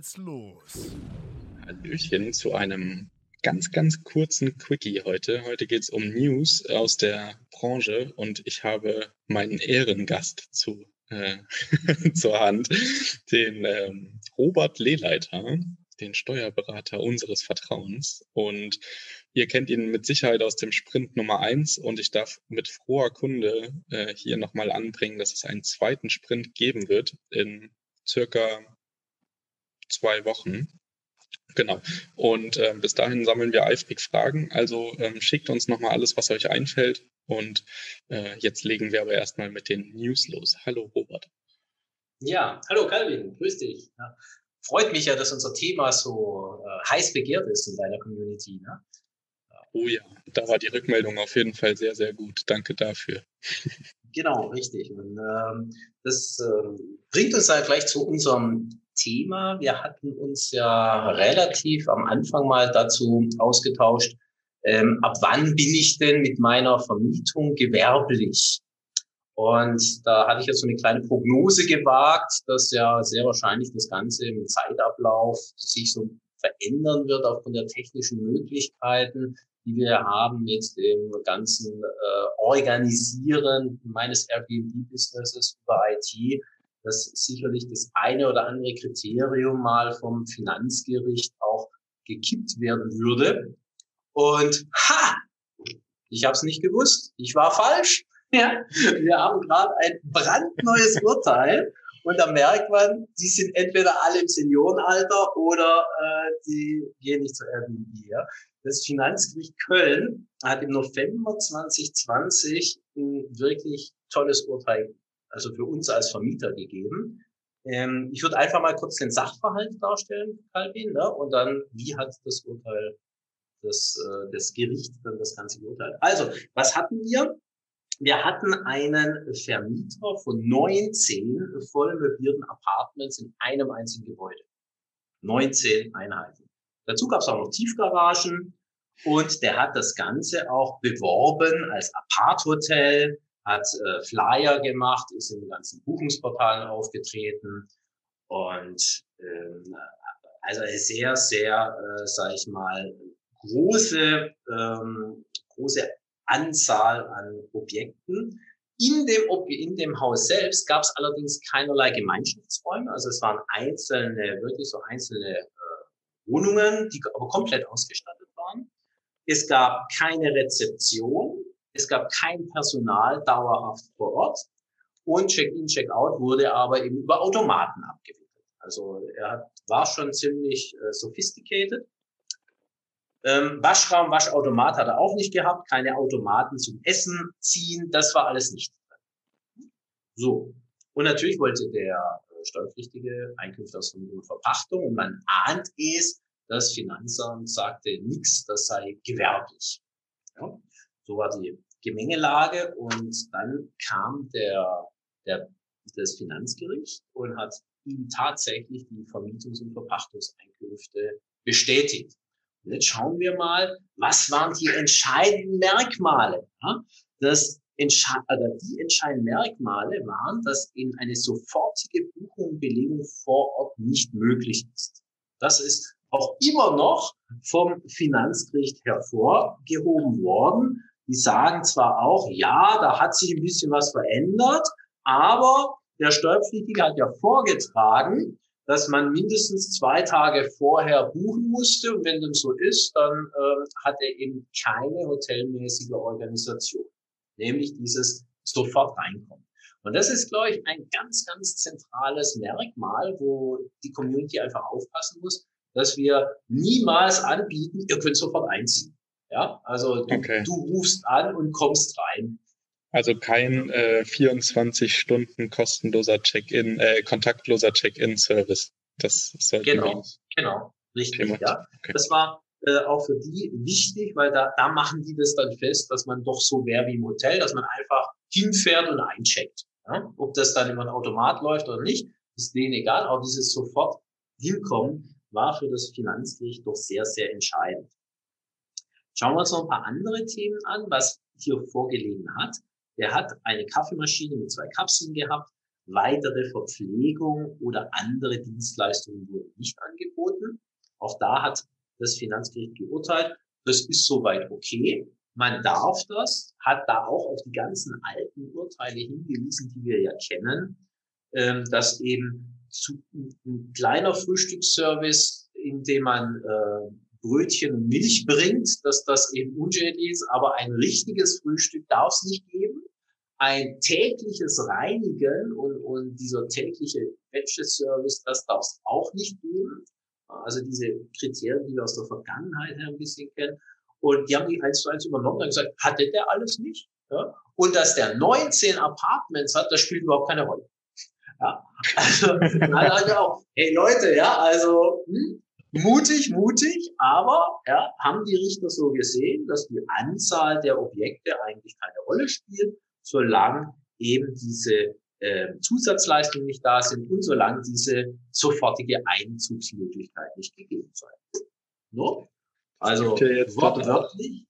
Geht's los. Hallöchen zu einem ganz, ganz kurzen Quickie heute. Heute geht's um News aus der Branche und ich habe meinen Ehrengast zu, äh, zur Hand, den ähm, Robert Lehleiter, den Steuerberater unseres Vertrauens. Und ihr kennt ihn mit Sicherheit aus dem Sprint Nummer eins und ich darf mit froher Kunde äh, hier nochmal anbringen, dass es einen zweiten Sprint geben wird in circa zwei Wochen. Genau. Und äh, bis dahin sammeln wir eifrig Fragen. Also ähm, schickt uns nochmal alles, was euch einfällt. Und äh, jetzt legen wir aber erstmal mit den News los. Hallo Robert. Ja, hallo Calvin, grüß dich. Ja. Freut mich ja, dass unser Thema so äh, heiß begehrt ist in deiner Community. Ne? Oh ja, da war die Rückmeldung auf jeden Fall sehr, sehr gut. Danke dafür. Genau, richtig. Und ähm, das ähm, bringt uns halt gleich zu unserem Thema. Wir hatten uns ja relativ am Anfang mal dazu ausgetauscht, ähm, ab wann bin ich denn mit meiner Vermietung gewerblich? Und da hatte ich jetzt so eine kleine Prognose gewagt, dass ja sehr wahrscheinlich das Ganze im Zeitablauf sich so verändern wird aufgrund der technischen Möglichkeiten, die wir haben mit dem ganzen äh, Organisieren meines Airbnb-Businesses über IT dass sicherlich das eine oder andere Kriterium mal vom Finanzgericht auch gekippt werden würde. Und ha, ich habe es nicht gewusst. Ich war falsch. Ja, wir haben gerade ein brandneues Urteil und da merkt man, die sind entweder alle im Seniorenalter oder äh, die gehen nicht zur Airbnb. Ja. Das Finanzgericht Köln hat im November 2020 ein wirklich tolles Urteil also für uns als Vermieter gegeben. Ähm, ich würde einfach mal kurz den Sachverhalt darstellen, Calvin, ne? und dann, wie hat das Urteil, das, äh, das Gericht dann das Ganze geurteilt. Also, was hatten wir? Wir hatten einen Vermieter von 19 voll möblierten Apartments in einem einzigen Gebäude. 19 Einheiten. Dazu gab es auch noch Tiefgaragen und der hat das Ganze auch beworben als Apart-Hotel hat äh, Flyer gemacht, ist in den ganzen Buchungsportalen aufgetreten und ähm, also eine sehr, sehr, äh, sage ich mal, große, ähm, große Anzahl an Objekten. In dem, in dem Haus selbst gab es allerdings keinerlei Gemeinschaftsräume, also es waren einzelne, wirklich so einzelne äh, Wohnungen, die aber komplett ausgestattet waren. Es gab keine Rezeption, es gab kein Personal dauerhaft vor Ort und Check-in, Check-out wurde aber eben über Automaten abgewickelt. Also er war schon ziemlich äh, sophisticated. Ähm, Waschraum, Waschautomat hat er auch nicht gehabt, keine Automaten zum Essen ziehen, das war alles nicht. So. Und natürlich wollte der äh, Steuerpflichtige Einkünfte aus und Verpachtung und man ahnt es, das Finanzamt sagte nichts, das sei gewerblich. Ja. So war die Gemengelage und dann kam der, der, das Finanzgericht und hat ihm tatsächlich die Vermietungs- und Verpachtungseinkünfte bestätigt. Und jetzt schauen wir mal, was waren die entscheidenden Merkmale? Ja? Das Entsche also die entscheidenden Merkmale waren, dass in eine sofortige Buchung und Belegung vor Ort nicht möglich ist. Das ist auch immer noch vom Finanzgericht hervorgehoben worden die sagen zwar auch, ja, da hat sich ein bisschen was verändert, aber der Steuerpflichtige hat ja vorgetragen, dass man mindestens zwei Tage vorher buchen musste. Und wenn dem so ist, dann äh, hat er eben keine hotelmäßige Organisation, nämlich dieses sofort reinkommen. Und das ist, glaube ich, ein ganz, ganz zentrales Merkmal, wo die Community einfach aufpassen muss, dass wir niemals anbieten, ihr könnt sofort einziehen. Ja, also du, okay. du rufst an und kommst rein. Also kein äh, 24 Stunden kostenloser Check-in, äh, kontaktloser Check-in-Service. Das sollte genau, genau, richtig. Thema. Ja, okay. das war äh, auch für die wichtig, weil da, da machen die das dann fest, dass man doch so wäre wie im Hotel, dass man einfach hinfährt und eincheckt. Ja? Ob das dann über ein Automat läuft oder nicht, ist denen egal. Auch dieses sofort hinkommen war für das Finanzgericht doch sehr, sehr entscheidend. Schauen wir uns noch ein paar andere Themen an, was hier vorgelegen hat. Der hat eine Kaffeemaschine mit zwei Kapseln gehabt. Weitere Verpflegung oder andere Dienstleistungen wurden nicht angeboten. Auch da hat das Finanzgericht geurteilt, das ist soweit okay. Man darf das, hat da auch auf die ganzen alten Urteile hingewiesen, die wir ja kennen, ähm, dass eben zu, ein kleiner Frühstücksservice, in dem man äh, Brötchen und Milch bringt, dass das eben unschädlich ist, aber ein richtiges Frühstück darf es nicht geben ein tägliches Reinigen und, und dieser tägliche Batch-Service, das darf es auch nicht geben. Also diese Kriterien, die wir aus der Vergangenheit her ein bisschen kennen. Und die haben die eins zu eins übernommen und gesagt, hatte der alles nicht? Ja? Und dass der 19 Apartments hat, das spielt überhaupt keine Rolle. Ja? Also, also hey Leute, ja, also hm, mutig, mutig, aber ja, haben die Richter so gesehen, dass die Anzahl der Objekte eigentlich keine Rolle spielt solange eben diese äh, Zusatzleistungen nicht da sind und solange diese sofortige Einzugsmöglichkeit nicht gegeben sei. No? Also wortwörtlich,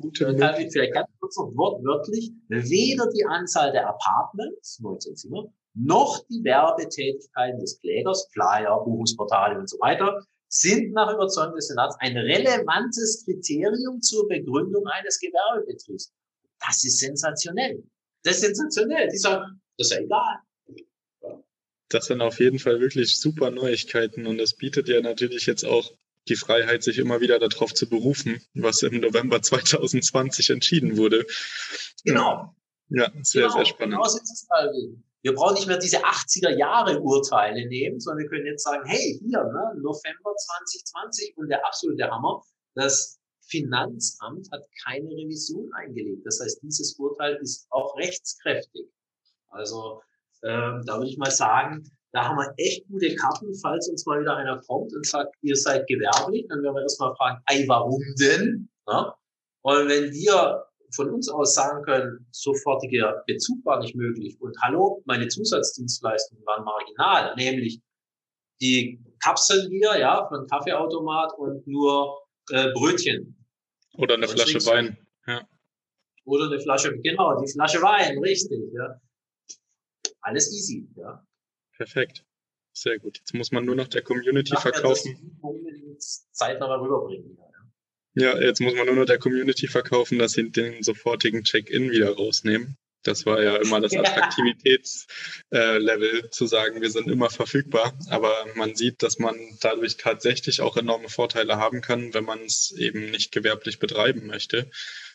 Gute kann ich vielleicht ganz kurz noch wortwörtlich, weder die Anzahl der Apartments, 19 Zimmer, noch die Werbetätigkeiten des Klägers, Flyer, Buchungsportale und so weiter, sind nach Überzeugung des Senats ein relevantes Kriterium zur Begründung eines Gewerbebetriebs. Das ist sensationell. Das ist sensationell. Die sagen, das ist ja egal. Das sind auf jeden Fall wirklich super Neuigkeiten und das bietet ja natürlich jetzt auch die Freiheit, sich immer wieder darauf zu berufen, was im November 2020 entschieden wurde. Genau. Ja, sehr, genau. sehr spannend. Genau so ist es halt. Wir brauchen nicht mehr diese 80er Jahre Urteile nehmen, sondern wir können jetzt sagen, hey, hier, ne, November 2020 und der absolute Hammer, das Finanzamt hat keine Revision eingelegt. Das heißt, dieses Urteil ist auch rechtskräftig. Also ähm, da würde ich mal sagen, da haben wir echt gute Karten, falls uns mal wieder einer kommt und sagt, ihr seid gewerblich, dann werden wir erstmal fragen, ey, warum denn? Ja? Und wenn wir von uns aus sagen können, sofortiger Bezug war nicht möglich und hallo, meine Zusatzdienstleistungen waren marginal, nämlich die Kapseln hier, ja, von Kaffeeautomat und nur äh, Brötchen. Oder eine Flasche Wein. Ja. Oder eine Flasche, genau, die Flasche Wein, richtig, ja. Alles easy, ja. Perfekt. Sehr gut. Jetzt muss man nur noch der Community Nachher verkaufen. Zeitnah rüberbringen. Ja. Ja, jetzt muss man nur noch der Community verkaufen, dass sie den sofortigen Check-in wieder rausnehmen. Das war ja immer das Attraktivitätslevel, äh, zu sagen, wir sind immer verfügbar. Aber man sieht, dass man dadurch tatsächlich auch enorme Vorteile haben kann, wenn man es eben nicht gewerblich betreiben möchte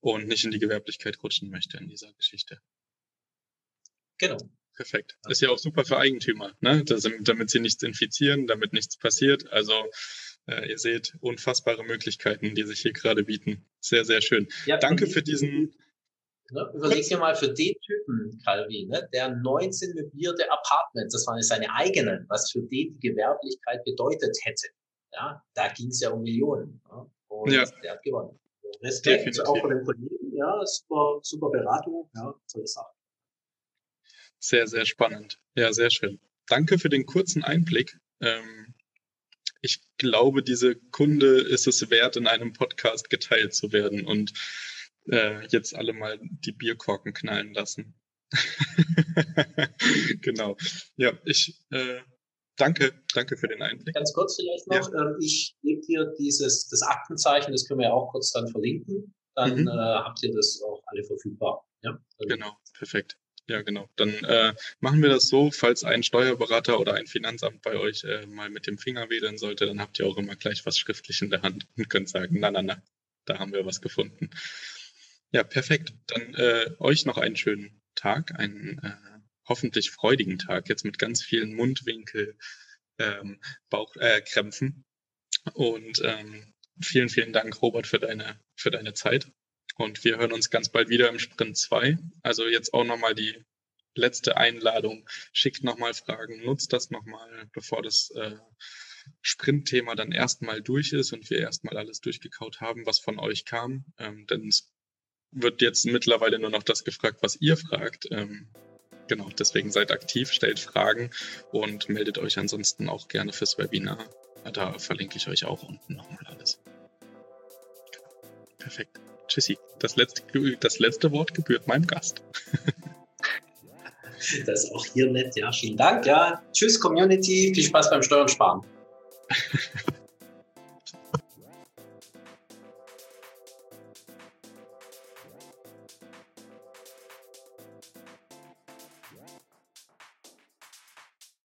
und nicht in die Gewerblichkeit rutschen möchte in dieser Geschichte. Genau. Perfekt. Ist ja auch super für Eigentümer, ne? Das, damit sie nichts infizieren, damit nichts passiert. Also ihr seht unfassbare Möglichkeiten, die sich hier gerade bieten. Sehr, sehr schön. Ja, Danke für diesen Ne? Überleg dir mal für den Typen, Calvi, ne, der 19 möblierte Apartments, das waren seine eigenen, was für den die Gewerblichkeit bedeutet hätte. Ja, da ging es ja um Millionen. Ja? Und ja. der hat gewonnen. Respekt Definitiv. auch von den Kollegen, ja, super, super Beratung, ja, tolle Sache. Sehr, sehr spannend. Ja, sehr schön. Danke für den kurzen Einblick. Ähm, ich glaube, diese Kunde ist es wert, in einem Podcast geteilt zu werden. Und äh, jetzt alle mal die Bierkorken knallen lassen. genau. Ja, ich äh, danke, danke für den Einblick. Ganz kurz vielleicht noch, ja. ähm, ich gebe dir dieses, das Aktenzeichen, das können wir ja auch kurz dann verlinken, dann mhm. äh, habt ihr das auch alle verfügbar. Ja? Genau, perfekt. Ja, genau. Dann äh, machen wir das so, falls ein Steuerberater oder ein Finanzamt bei euch äh, mal mit dem Finger wedeln sollte, dann habt ihr auch immer gleich was schriftlich in der Hand und könnt sagen, na, na, na, da haben wir was gefunden. Ja, perfekt. Dann äh, euch noch einen schönen Tag, einen äh, hoffentlich freudigen Tag, jetzt mit ganz vielen Mundwinkel, ähm, Bauchkrämpfen. Äh, und ähm, vielen, vielen Dank, Robert, für deine, für deine Zeit. Und wir hören uns ganz bald wieder im Sprint 2. Also jetzt auch nochmal die letzte Einladung. Schickt nochmal Fragen, nutzt das nochmal, bevor das äh, Sprint-Thema dann erstmal durch ist und wir erstmal alles durchgekaut haben, was von euch kam. Ähm, denn es wird jetzt mittlerweile nur noch das gefragt, was ihr fragt. Ähm, genau, deswegen seid aktiv, stellt Fragen und meldet euch ansonsten auch gerne fürs Webinar. Da verlinke ich euch auch unten nochmal alles. Perfekt. Tschüssi. Das letzte, das letzte Wort gebührt meinem Gast. das ist auch hier nett, ja. Vielen Dank, ja. Tschüss, Community. Viel Spaß beim Steuern sparen.